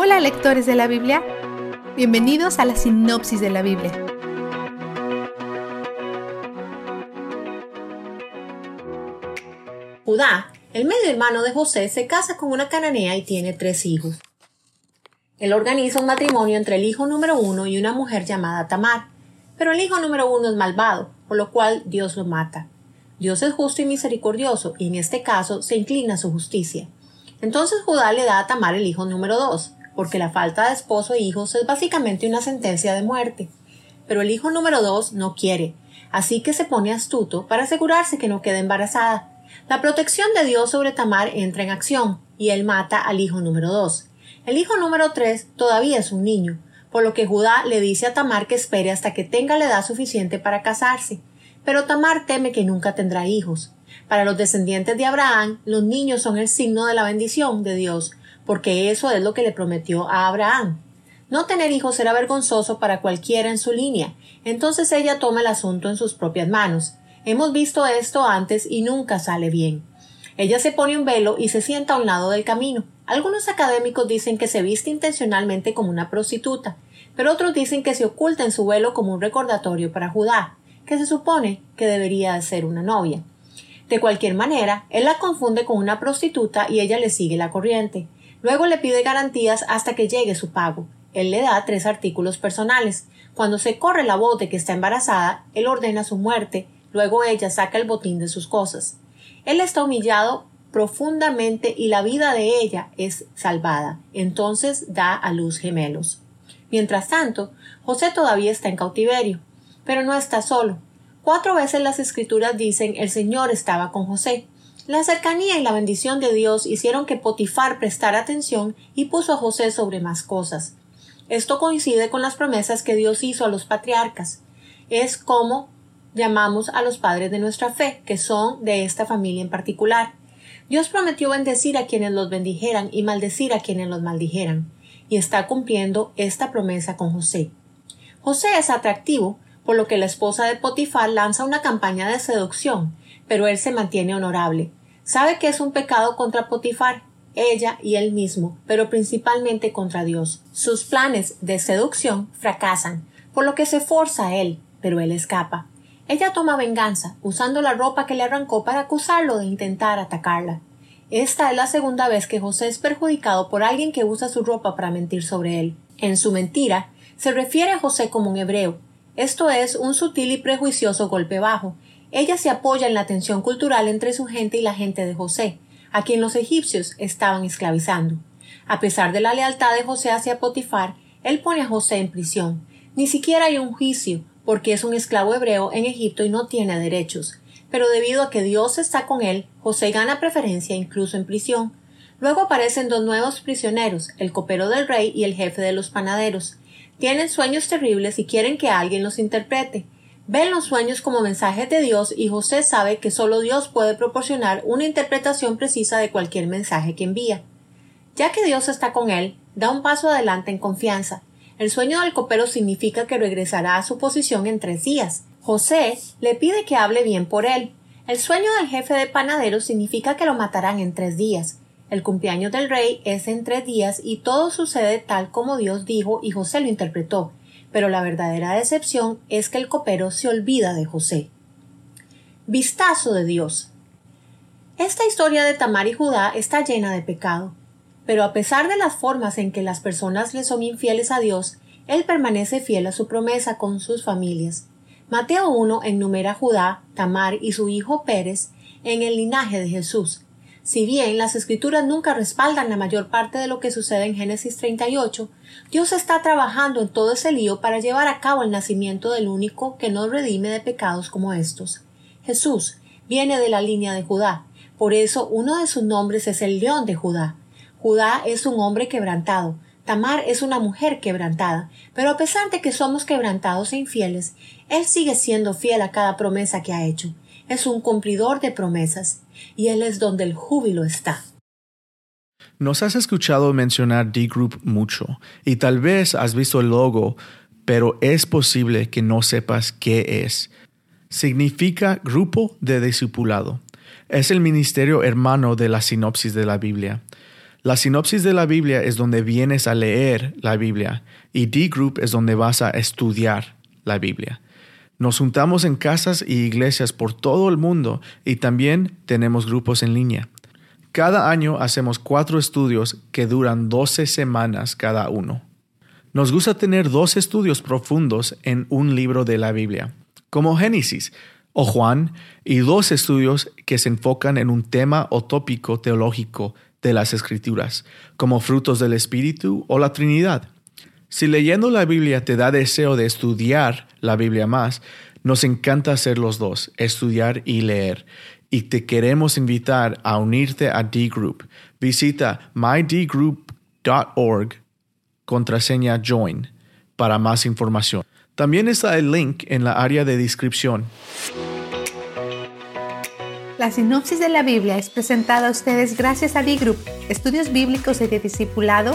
Hola lectores de la Biblia, bienvenidos a la sinopsis de la Biblia. Judá, el medio hermano de José, se casa con una cananea y tiene tres hijos. Él organiza un matrimonio entre el hijo número uno y una mujer llamada Tamar, pero el hijo número uno es malvado, por lo cual Dios lo mata. Dios es justo y misericordioso, y en este caso se inclina a su justicia. Entonces Judá le da a Tamar el hijo número dos, porque la falta de esposo e hijos es básicamente una sentencia de muerte. Pero el hijo número dos no quiere, así que se pone astuto para asegurarse que no quede embarazada. La protección de Dios sobre Tamar entra en acción, y él mata al hijo número dos. El hijo número tres todavía es un niño, por lo que Judá le dice a Tamar que espere hasta que tenga la edad suficiente para casarse. Pero Tamar teme que nunca tendrá hijos. Para los descendientes de Abraham, los niños son el signo de la bendición de Dios, porque eso es lo que le prometió a Abraham. No tener hijos era vergonzoso para cualquiera en su línea, entonces ella toma el asunto en sus propias manos. Hemos visto esto antes y nunca sale bien. Ella se pone un velo y se sienta a un lado del camino. Algunos académicos dicen que se viste intencionalmente como una prostituta, pero otros dicen que se oculta en su velo como un recordatorio para Judá, que se supone que debería ser una novia. De cualquier manera, él la confunde con una prostituta y ella le sigue la corriente. Luego le pide garantías hasta que llegue su pago. Él le da tres artículos personales. Cuando se corre la voz de que está embarazada, él ordena su muerte, luego ella saca el botín de sus cosas. Él está humillado profundamente y la vida de ella es salvada. Entonces da a luz gemelos. Mientras tanto, José todavía está en cautiverio, pero no está solo. Cuatro veces las escrituras dicen el Señor estaba con José. La cercanía y la bendición de Dios hicieron que Potifar prestara atención y puso a José sobre más cosas. Esto coincide con las promesas que Dios hizo a los patriarcas. Es como llamamos a los padres de nuestra fe, que son de esta familia en particular. Dios prometió bendecir a quienes los bendijeran y maldecir a quienes los maldijeran, y está cumpliendo esta promesa con José. José es atractivo, por lo que la esposa de Potifar lanza una campaña de seducción, pero él se mantiene honorable. Sabe que es un pecado contra Potifar, ella y él mismo, pero principalmente contra Dios. Sus planes de seducción fracasan, por lo que se forza a él, pero él escapa. Ella toma venganza, usando la ropa que le arrancó para acusarlo de intentar atacarla. Esta es la segunda vez que José es perjudicado por alguien que usa su ropa para mentir sobre él. En su mentira, se refiere a José como un hebreo. Esto es un sutil y prejuicioso golpe bajo, ella se apoya en la tensión cultural entre su gente y la gente de José, a quien los egipcios estaban esclavizando. A pesar de la lealtad de José hacia Potifar, él pone a José en prisión. Ni siquiera hay un juicio, porque es un esclavo hebreo en Egipto y no tiene derechos. Pero debido a que Dios está con él, José gana preferencia incluso en prisión. Luego aparecen dos nuevos prisioneros, el copero del rey y el jefe de los panaderos. Tienen sueños terribles y quieren que alguien los interprete. Ven los sueños como mensajes de Dios y José sabe que solo Dios puede proporcionar una interpretación precisa de cualquier mensaje que envía. Ya que Dios está con él, da un paso adelante en confianza. El sueño del copero significa que regresará a su posición en tres días. José le pide que hable bien por él. El sueño del jefe de panaderos significa que lo matarán en tres días. El cumpleaños del rey es en tres días y todo sucede tal como Dios dijo y José lo interpretó pero la verdadera decepción es que el copero se olvida de José. Vistazo de Dios. Esta historia de Tamar y Judá está llena de pecado, pero a pesar de las formas en que las personas le son infieles a Dios, él permanece fiel a su promesa con sus familias. Mateo 1 enumera a Judá, Tamar y su hijo Pérez en el linaje de Jesús, si bien las escrituras nunca respaldan la mayor parte de lo que sucede en Génesis 38, Dios está trabajando en todo ese lío para llevar a cabo el nacimiento del único que nos redime de pecados como estos. Jesús viene de la línea de Judá, por eso uno de sus nombres es el león de Judá. Judá es un hombre quebrantado, Tamar es una mujer quebrantada, pero a pesar de que somos quebrantados e infieles, Él sigue siendo fiel a cada promesa que ha hecho. Es un cumplidor de promesas y Él es donde el júbilo está. Nos has escuchado mencionar D-Group mucho y tal vez has visto el logo, pero es posible que no sepas qué es. Significa Grupo de Discipulado. Es el ministerio hermano de la sinopsis de la Biblia. La sinopsis de la Biblia es donde vienes a leer la Biblia y D-Group es donde vas a estudiar la Biblia. Nos juntamos en casas y iglesias por todo el mundo y también tenemos grupos en línea. Cada año hacemos cuatro estudios que duran 12 semanas cada uno. Nos gusta tener dos estudios profundos en un libro de la Biblia, como Génesis o Juan, y dos estudios que se enfocan en un tema o tópico teológico de las Escrituras, como frutos del Espíritu o la Trinidad. Si leyendo la Biblia te da deseo de estudiar la Biblia más, nos encanta hacer los dos, estudiar y leer. Y te queremos invitar a unirte a D-Group. Visita mydgroup.org, contraseña join, para más información. También está el link en la área de descripción. La sinopsis de la Biblia es presentada a ustedes gracias a D-Group, estudios bíblicos y de discipulado